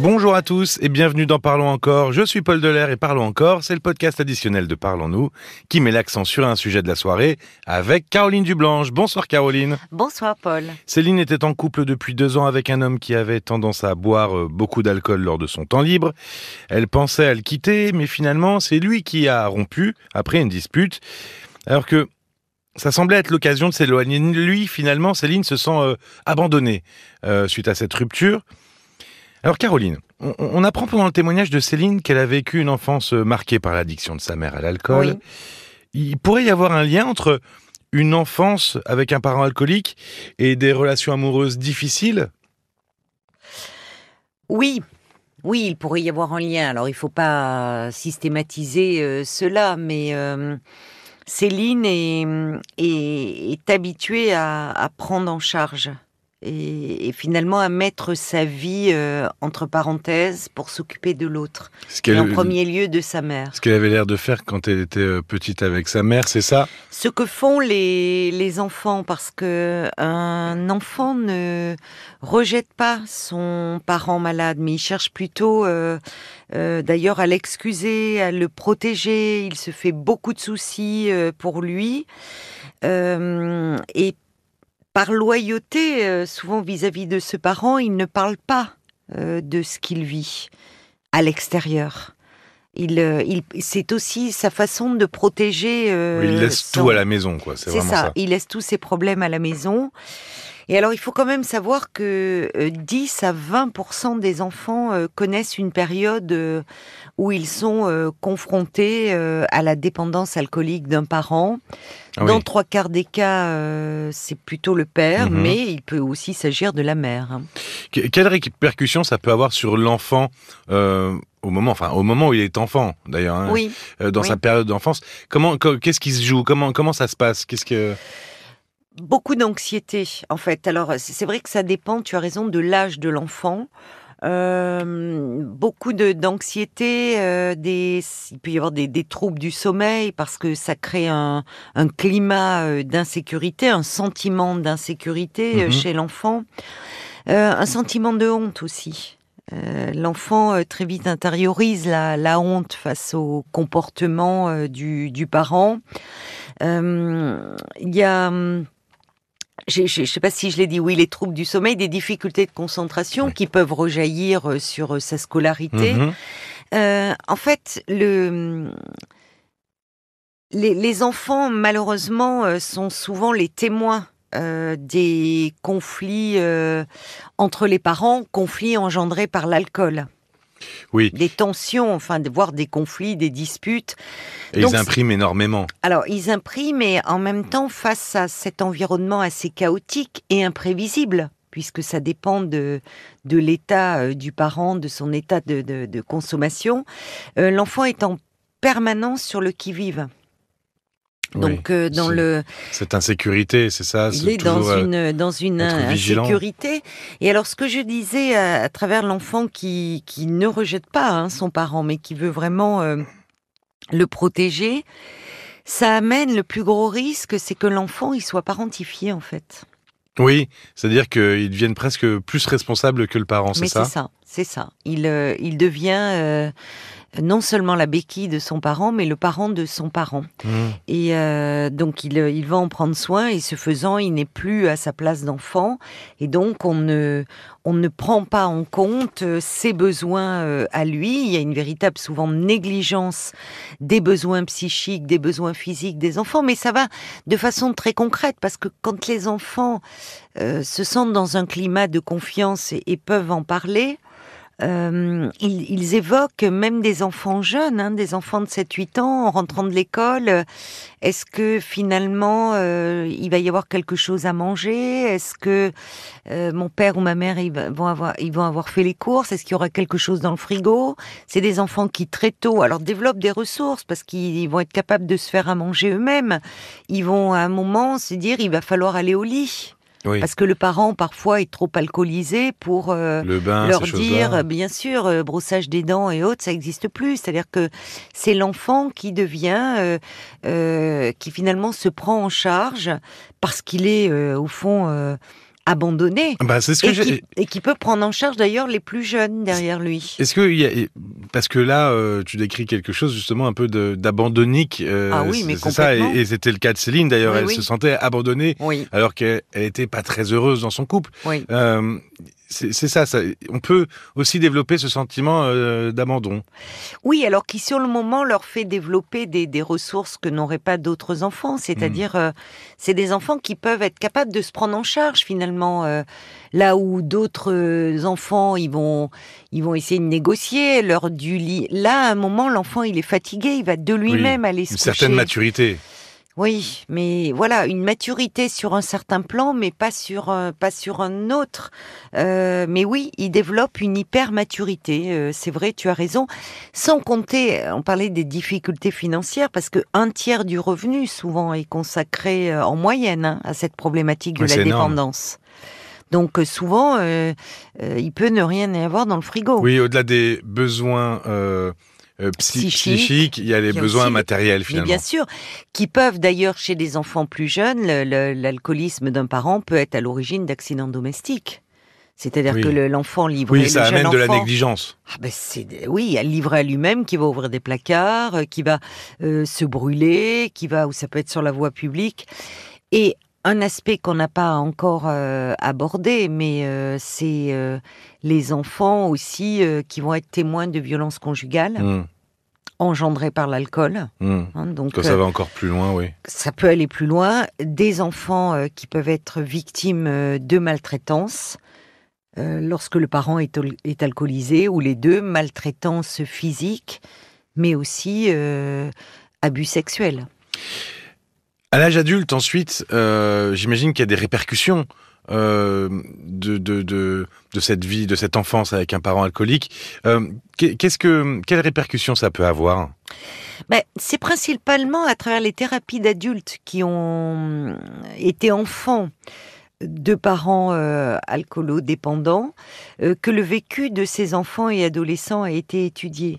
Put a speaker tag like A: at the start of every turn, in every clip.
A: Bonjour à tous et bienvenue dans Parlons encore. Je suis Paul Delair et Parlons encore, c'est le podcast additionnel de Parlons-nous qui met l'accent sur un sujet de la soirée avec Caroline Dublanche. Bonsoir Caroline.
B: Bonsoir Paul.
A: Céline était en couple depuis deux ans avec un homme qui avait tendance à boire euh, beaucoup d'alcool lors de son temps libre. Elle pensait à le quitter, mais finalement c'est lui qui a rompu après une dispute. Alors que ça semblait être l'occasion de s'éloigner. Lui, finalement, Céline se sent euh, abandonnée euh, suite à cette rupture. Alors Caroline, on, apprend pendant le témoignage de Céline qu'elle a vécu une enfance euh, marquée par l'addiction de sa mère à l'alcool. Il pourrait y avoir un lien entre une enfance avec un parent alcoolique et des relations amoureuses difficiles?
B: Oui, oui, il pourrait y avoir un lien. Alors il ne faut pas systématiser euh, cela, mais euh, Céline est, habituée à, prendre en charge et, finalement à mettre sa vie euh, entre parenthèses pour s'occuper de l'autre. Et en premier lieu de sa mère.
A: Ce qu'elle avait l'air de faire quand elle était euh, petite avec sa mère, c'est ça?
B: Ce que font les, les enfants, parce que un enfant ne rejette pas son parent malade, mais il cherche plutôt euh, d'ailleurs à l'excuser, à le protéger. Il se fait beaucoup de soucis pour lui. et par loyauté, euh, souvent vis-à-vis de ce parent, il ne parle pas euh, de ce qu'il vit à l'extérieur. Il, euh, il c'est aussi sa façon de protéger.
A: il laisse tout à la maison, quoi. C'est ça. ça.
B: Il laisse tous ses problèmes à la maison. Et alors, il faut quand même savoir que 10 à 20% des enfants connaissent une période où ils sont confrontés à la dépendance alcoolique d'un parent. Ah Dans trois quarts des cas, euh, c'est plutôt le père, mhm. mais il peut aussi s'agir de la mère.
A: Quelle répercussion ça peut avoir sur l'enfant euh, au moment, enfin au moment où il est enfant, d'ailleurs, hein,
B: oui.
A: Euh, dans sa période d'enfance Comment, qu'est-ce qui se joue? Comment, comment ça se passe? Qu'est-ce que
B: Beaucoup d'anxiété, en fait. Alors, c'est vrai que ça dépend. Tu as raison de l'âge de l'enfant. Euh, beaucoup de d'anxiété, euh, des, il peut y avoir des, des, troubles du sommeil parce que ça crée un, un climat euh, d'insécurité, un sentiment d'insécurité mhm. chez l'enfant, un sentiment de honte aussi. L'enfant très vite intériorise la, la, honte face au comportement du, du parent. Il y a hum, je ne sais pas si je l'ai dit, oui, les troubles du sommeil, des difficultés de concentration qui peuvent rejaillir euh, sur euh, sa scolarité. Mhm. Euh, en fait, le, les, enfants, malheureusement, sont souvent les témoins des conflits entre les parents, conflits engendrés par l'alcool.
A: Oui.
B: Des tensions, enfin, voire des conflits, des disputes.
A: Et ils impriment énormément.
B: Alors, ils impriment, mais en même temps, face à cet environnement assez chaotique et imprévisible, puisque ça dépend de, de l'état euh, du parent, de son état de, consommation, euh, l'enfant est en permanence sur le qui-vive. Donc euh, dans le
A: cette insécurité, c'est ça.
B: Il est dans euh, une dans une insécurité. Et alors ce que je disais à, travers l'enfant qui qui ne rejette pas hein, son parent, mais qui veut vraiment euh, le protéger, ça amène le plus gros risque, c'est que l'enfant il soit parentifié en fait.
A: Oui, c'est-à-dire qu'il devienne presque plus responsable que le parent, c'est ça?
B: C'est ça, c'est ça. Il il devient non seulement la béquille de son parent, mais le parent de son parent. Mmh. Et euh, donc il, il, va en prendre soin et ce faisant, il n'est plus à sa place d'enfant. Et donc on ne, on ne prend pas en compte euh, ses besoins euh, à lui. Il y a une véritable souvent négligence des besoins psychiques, des besoins physiques des enfants, mais ça va de façon très concrète parce que quand les enfants se sentent dans un climat de confiance et peuvent en parler, euh, ils, évoquent même des enfants jeunes, hein, des enfants de 7-8 ans en rentrant de l'école. Est-ce que finalement euh, il va y avoir quelque chose à manger? Est-ce que euh, mon père ou ma mère ils vont avoir ils vont avoir fait les courses? Est-ce qu'il y aura quelque chose dans le frigo? C'est des enfants qui très tôt alors développent des ressources parce qu'ils vont être capables de se faire à manger eux-mêmes. Ils vont à un moment se dire il va falloir aller au lit. Parce que le parent parfois est trop alcoolisé pour euh, leur dire, bien sûr, euh, brossage des dents et autres, ça n'existe plus. C'est-à-dire que c'est l'enfant qui devient, euh, qui finalement se prend en charge parce qu'il est au fond abandonné.
A: Bah, c'est ce que
B: et, qui, et qui peut prendre en charge d'ailleurs les plus jeunes derrière lui.
A: Est-ce que il y a... parce que là, euh, tu décris quelque chose justement un peu d'abandonnique. euh,
B: Ah oui, mais
A: c'est ça. Et, c'était le cas de Céline d'ailleurs.
B: Oui,
A: elle
B: oui.
A: se sentait abandonnée
B: Oui,
A: alors qu'elle elle était pas très heureuse dans son couple.
B: oui.
A: Euh, c'est ça, ça. On peut aussi développer ce sentiment euh, d'abandon.
B: Oui, alors qui sur le moment leur fait développer des, des ressources que n'auraient pas d'autres enfants. C'est-à-dire, euh, c'est des enfants qui peuvent être capables de se prendre en charge finalement. euh, là où d'autres enfants, ils vont, ils vont essayer de négocier leur du lit. Là, à un moment, l'enfant, il est fatigué, il va de lui-même aller se
A: Une
B: coucher.
A: certaine maturité.
B: Oui, mais voilà, une maturité sur un certain plan, mais pas sur un, pas sur un autre. Euh, mais oui, il développe une hyper maturité. euh, c'est vrai, tu as raison. Sans compter, on parlait des difficultés financières, parce que un tiers du revenu souvent est consacré euh, en moyenne hein, à cette problématique de la
A: énorme.
B: dépendance. Donc euh, souvent, euh, euh, il peut ne rien y avoir dans le frigo.
A: Oui, au-delà des besoins euh, psy-
B: Psychiques.
A: psychiques, il y a les
B: Il y a
A: besoins
B: aussi
A: matériels
B: Mais
A: finalement.
B: bien sûr, qui peuvent d'ailleurs chez des enfants plus jeunes, le- le- l'alcoolisme d'un parent peut être à l'origine d'accidents domestiques. C'est-à-dire
A: Oui.
B: que le- l'enfant livré,
A: Oui,
B: le
A: ça
B: jeune
A: amène de la négligence.
B: Ah ben c'est oui, livré à lui-même, qui va ouvrir des placards, euh, qui va euh, se brûler, qui va ou ça peut être sur la voie publique. Et un aspect qu'on n'a pas encore euh, abordé, mais euh, c'est euh, les enfants aussi qui vont être témoins de violences conjugales
A: Hum,
B: engendrées par l'alcool.
A: hum.
B: hein. donc
A: Quand ça va encore plus loin, oui.
B: ça peut aller plus loin. Des enfants qui peuvent être victimes de maltraitance lorsque le parent est, est alcoolisé ou les deux, maltraitance physique, mais aussi abus sexuels.
A: À l'âge adulte, ensuite, euh, j'imagine qu'il y a des répercussions euh, de, de, de, cette vie, de cette enfance avec un parent alcoolique. Euh, qu'est- qu'est-ce que, quelles répercussions ça peut avoir?
B: Mais c'est principalement à travers les thérapies d'adultes qui ont été enfants de parents euh, alcoolo-dépendants euh, que le vécu de ces enfants et adolescents a été étudié.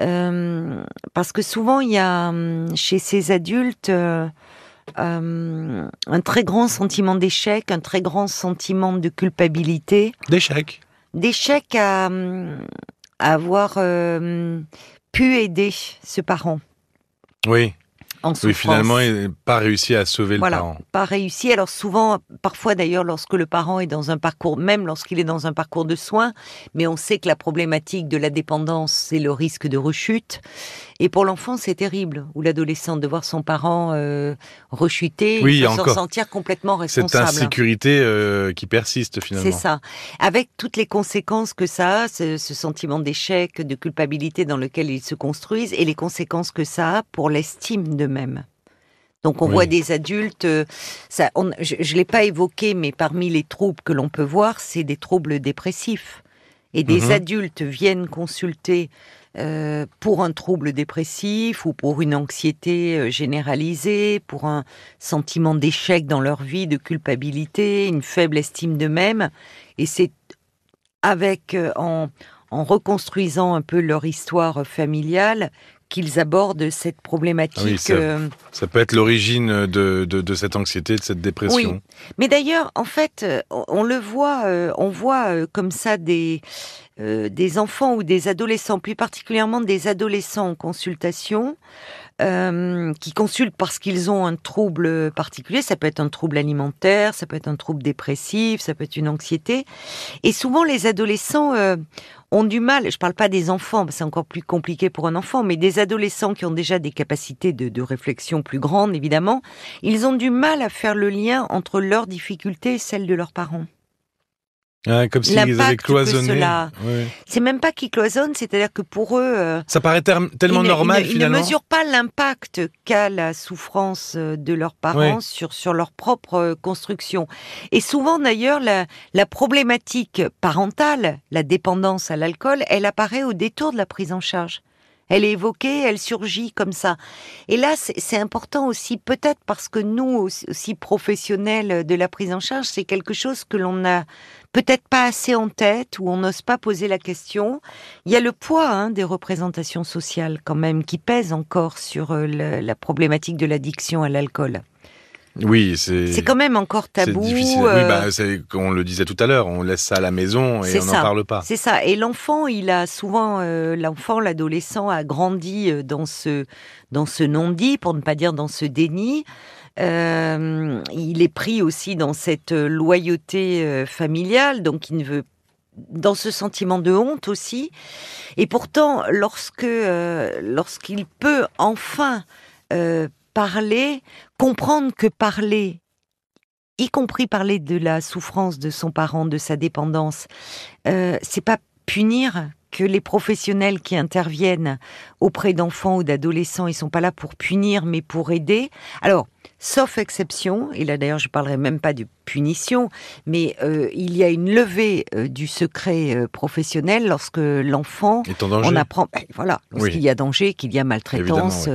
B: Euh, parce que souvent, il y a hum, chez ces adultes euh, euh, un très grand sentiment d'échec, un très grand sentiment de culpabilité,
A: D'échecs.
B: d'échec à, hum, à avoir euh, pu aider ce parent
A: Oui.
B: En
A: Oui,
B: souffrance.
A: finalement, il pas réussi à sauver
B: Voilà.
A: le parent.
B: pas réussi. Alors souvent, parfois d'ailleurs, lorsque le parent est dans un parcours, même lorsqu'il est dans un parcours de soins, mais on sait que la problématique de la dépendance, c'est le risque de rechute. Et pour l'enfant, c'est terrible, ou l'adolescent, de voir son parent euh, rechuter,
A: Oui,
B: peut s'en sentir complètement
A: Cette
B: responsable.
A: insécurité euh, qui persiste finalement.
B: C'est ça. Avec toutes les conséquences que ça a, ce, ce sentiment d'échec, de culpabilité dans lequel ils se construisent, et les conséquences que ça a pour l'estime Donc on
A: Oui.
B: voit des adultes, euh, ça, on- je ne l'ai pas évoqué, mais parmi les troubles que l'on peut voir, c'est des troubles dépressifs. Et des
A: Mhm.
B: adultes viennent consulter euh, pour un trouble dépressif ou pour une anxiété euh, généralisée, pour un sentiment d'échec dans leur vie, de culpabilité, une faible estime d'eux-mêmes. Et c'est avec, en, en reconstruisant un peu leur histoire familiale, qu'ils abordent cette problématique.
A: Ah oui, ça-
B: euh,
A: Ça peut être l'origine de, de, de cette anxiété, de cette dépression.
B: Mais d'ailleurs, en fait, euh, on, on le voit, euh, on voit euh, comme ça des euh, des enfants ou des adolescents, plus particulièrement des adolescents en consultation, euh, qui consultent parce qu'ils ont un trouble particulier. Ça peut être un trouble alimentaire, ça peut être un trouble dépressif, ça peut être une anxiété. Et souvent, les adolescents euh, ont du mal. Je parle pas des enfants, c'est encore plus compliqué pour un enfant, mais des adolescents qui ont déjà des capacités de réflexion plus grandes, évidemment, ils ont du mal à faire le lien entre leurs difficultés et celles de leurs parents.
A: Ah, comme s'ils avaient cloisonné.
B: C'est même pas qu'ils cloisonnent, c'est-à-dire que pour eux, euh,
A: Ça paraît tellement
B: ils ne-
A: normal
B: ils ne, ils
A: finalement.
B: ne mesurent pas l'impact qu'a la souffrance euh, de leurs parents sur, sur leur propre euh, construction. Et souvent d'ailleurs, la, la problématique parentale, la dépendance à l'alcool, elle apparaît au détour de la prise en charge. Elle est évoquée, elle surgit comme ça. Et là, c'est important aussi, peut-être parce que nous, aussi, professionnels de la prise en charge, c'est quelque chose que l'on n'a peut-être pas assez en tête ou on n'ose pas poser la question. Il y a le poids hein, des représentations sociales quand même qui pèse encore sur euh, la problématique de l'addiction à l'alcool.
A: Oui, c'est.
B: C'est quand même encore tabou.
A: C'est difficile. Oui, bah, on le disait tout à l'heure, on laisse ça à la maison et on n'en parle pas.
B: C'est ça. Et l'enfant, il a souvent, l'enfant, l'adolescent a grandi dans ce, dans ce non-dit, pour ne pas dire dans ce déni. Euh, il est pris aussi dans cette loyauté euh, familiale, donc il ne veut dans ce sentiment de honte aussi. Et pourtant, lorsque euh, lorsqu'il peut enfin parler, comprendre que parler, y compris parler de la souffrance de son parent, de sa dépendance, c'est pas punir que les professionnels qui interviennent auprès d'enfants ou d'adolescents, ils sont pas là pour punir, mais pour aider. Alors, sauf exception, et là d'ailleurs je parlerai même pas de punition, mais euh, il y a une levée euh, du secret euh, professionnel lorsque l'enfant, on apprend, ben, voilà, lorsqu'il y a danger, qu'il y a maltraitance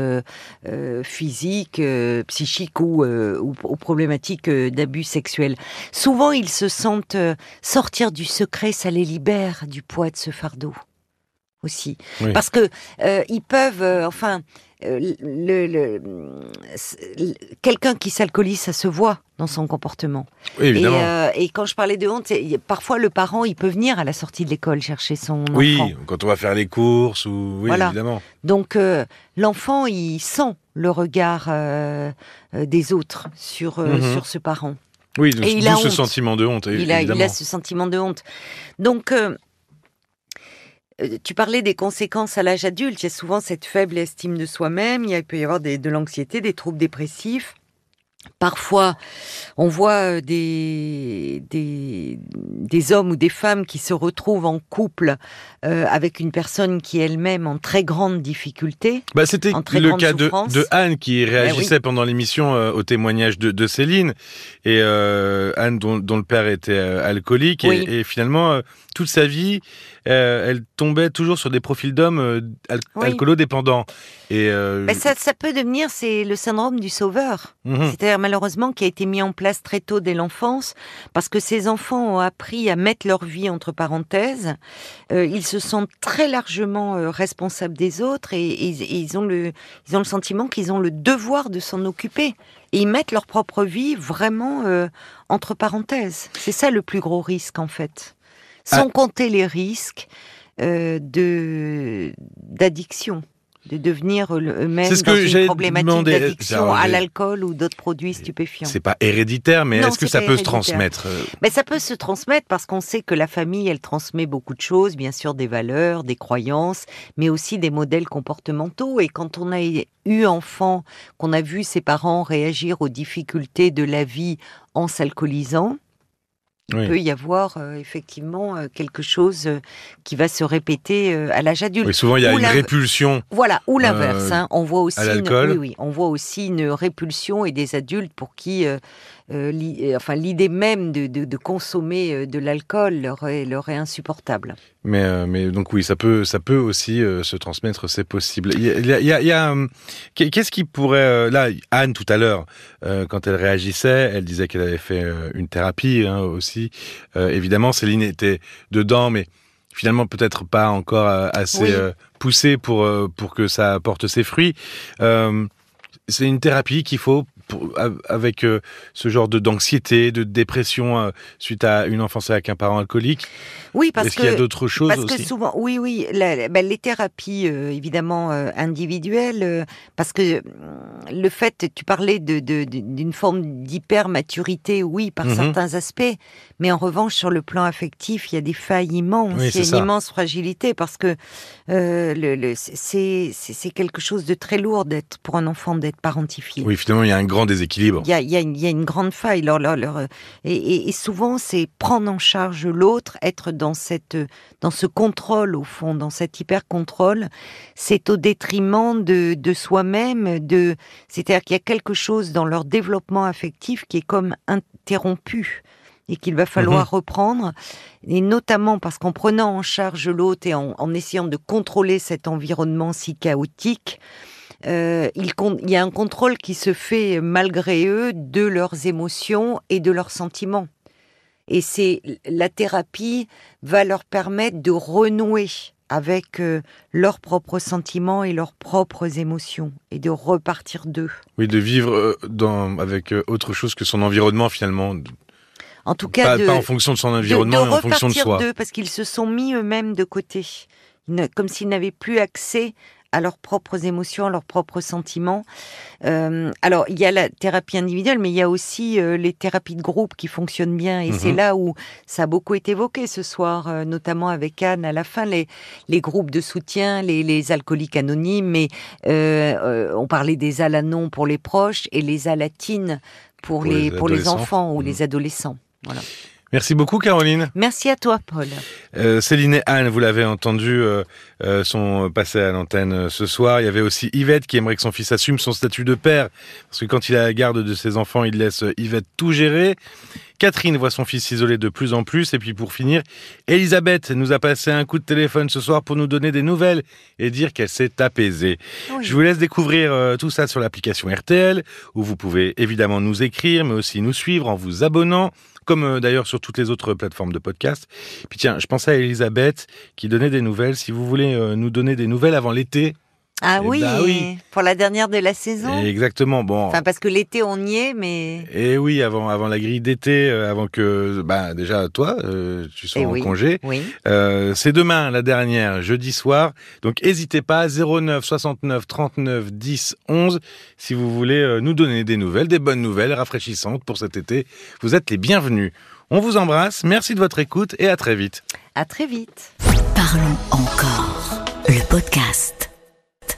B: physique, psychique ou, ou, ou problématique d'abus sexuels. Souvent ils se sentent sortir du secret, ça les libère du poids de ce fardeau aussi, parce que ils peuvent, enfin euh, le, quelqu'un qui s'alcoolise, ça se voit dans son comportement.
A: Euh,
B: et, quand je parlais de honte, parfois le parent, il peut venir à la sortie de l'école chercher son enfant.
A: Oui, quand on va faire les courses ou oui, évidemment.
B: Donc euh, l'enfant, il sent le regard des autres sur mhm. sur ce parent.
A: Oui, et il a ce sentiment de honte.
B: Il a, il a, ce sentiment de honte. Donc euh, tu parlais des conséquences à l'âge adulte. Il y a souvent cette faible estime de soi-même. Il peut y avoir de l'anxiété, des troubles dépressifs. Parfois, on voit euh, des, des, hommes ou des femmes qui se retrouvent en couple euh, avec une personne qui elle-même en très grande difficulté.
A: Bah, C'était le cas de, Anne qui eh réagissait pendant l'émission euh, au témoignage de, Céline. Et Anne, dont, le père était alcoolique. Et, finalement, toute sa vie, elle tombait toujours sur des profils d'hommes alcoolodépendants.
B: Et bah, ça, ça, peut devenir, c'est le syndrome du sauveur. Mhm. C'est-à-dire malheureusement qui a été mis en place très tôt dès l'enfance, parce que ces enfants ont appris à mettre leur vie entre parenthèses. Euh, ils se sentent très largement euh, responsables des autres et, ils, ont le, ils ont le sentiment qu'ils ont le devoir de s'en occuper. Et ils mettent leur propre vie vraiment euh, entre parenthèses. C'est ça le plus gros risque en fait. Sans ah. compter les risques de d'addiction de devenir eux-mêmes dans une problématique d'addiction à l'alcool ou d'autres produits stupéfiants.
A: C'est pas héréditaire, mais est-ce que ça peut se transmettre euh
B: mais Ça peut se transmettre parce qu'on sait que la famille, elle transmet beaucoup de choses, bien sûr des valeurs, des croyances, mais aussi des modèles comportementaux. Et quand on a eu enfant, qu'on a vu ses parents réagir aux difficultés de la vie en s'alcoolisant, il peut y avoir euh, effectivement euh, quelque chose euh, qui va se répéter à l'âge adulte.
A: Oui, souvent il y a une répulsion.
B: Voilà, ou l'inverse. Hein. On voit aussi, une, oui, oui, on voit aussi une répulsion et des adultes pour qui euh, euh, enfin l'idée même de, consommer euh, de l'alcool leur est, leur est insupportable.
A: Mais, mais donc oui, ça peut, ça peut aussi se transmettre, c'est possible. Il y a, qu'est-ce qui pourrait là Anne tout à l'heure, quand elle réagissait, elle disait qu'elle avait fait une thérapie hein, aussi. évidemment, Céline était dedans, mais finalement peut-être pas encore assez poussée pour pour que ça porte ses fruits. c'est une thérapie qu'il faut avec euh, ce genre de d'anxiété, de dépression euh, suite à une enfance avec un parent alcoolique?
B: Oui, parce
A: qu'il y a d'autres choses
B: parce que souvent, oui, oui, ben, les thérapies euh, évidemment individuelles, parce que le fait, tu parlais de d'une forme d'hyper maturité, oui, par mhm. certains aspects, mais en revanche sur le plan affectif, il y a des failles immenses, il y a une immense fragilité parce que le, c'est quelque chose de très lourd d'être pour un enfant d'être parentifié.
A: Oui, finalement, il y a un grand déséquilibre.
B: Il y a, une grande faille. et, souvent, c'est prendre en charge l'autre, être dans, cette, dans ce contrôle, au fond, dans cet hyper-contrôle. C'est au détriment de, soi-même. De, C'est-à-dire qu'il y a quelque chose dans leur développement affectif qui est comme interrompu et qu'il va falloir mhm. reprendre, et notamment parce qu'en prenant en charge l'autre et en, essayant de contrôler cet environnement si chaotique, euh, il, y a un contrôle qui se fait malgré eux de leurs émotions et de leurs sentiments. Et c'est la thérapie va leur permettre de renouer avec euh, leurs propres sentiments et leurs propres émotions et de repartir d'eux.
A: Oui, de vivre euh, dans, avec autre chose que son environnement finalement.
B: En tout cas,
A: pas, en fonction de son environnement, mais en fonction de soi.
B: parce qu'ils se sont mis eux-mêmes de côté, comme s'ils n'avaient plus accès à leurs propres émotions, à leurs propres sentiments. Euh, alors, il y a la thérapie individuelle, mais il y a aussi euh, les thérapies de groupe qui fonctionnent bien. Et c'est mhm. là où ça a beaucoup été évoqué ce soir, euh, notamment avec Anne à la fin, les, les groupes de soutien, les, les alcooliques anonymes. Mais on parlait des alanons pour les proches et les alatines pour, les, pour les enfants ou mhm. les adolescents. Voilà.
A: Merci beaucoup Caroline.
B: Merci à toi Paul.
A: Euh, Céline et Anne, vous l'avez entendu, euh, euh, sont passées à l'antenne ce soir. Il y avait aussi Yvette qui aimerait que son fils assume son statut de père, parce que quand il a la garde de ses enfants, il laisse Yvette tout gérer. Catherine voit son fils s'isoler de plus en plus. Et puis pour finir, Elisabeth nous a passé un coup de téléphone ce soir pour nous donner des nouvelles et dire qu'elle s'est apaisée. Je vous laisse découvrir tout ça sur l'application RTL, où vous pouvez évidemment nous écrire, mais aussi nous suivre en vous abonnant comme euh, d'ailleurs sur toutes les autres plateformes de podcast. Puis tiens, je pensais à Elisabeth qui donnait des nouvelles. Si vous voulez euh, nous donner des nouvelles avant l'été,
B: ah eh oui, bah oui, pour la dernière de la saison.
A: Exactement. Bon.
B: Enfin parce que l'été on y est, mais.
A: Et eh oui, avant avant la grille d'été, euh, avant que bah déjà toi euh, tu sois eh en congé.
B: Oui.
A: Euh, c'est demain la dernière, jeudi soir. Donc n'hésitez pas 09 69 39 10 11 si vous voulez nous donner des nouvelles, des bonnes nouvelles rafraîchissantes pour cet été. Vous êtes les bienvenus. On vous embrasse. Merci de votre écoute et à très vite.
B: À très vite.
C: Parlons encore. Le podcast.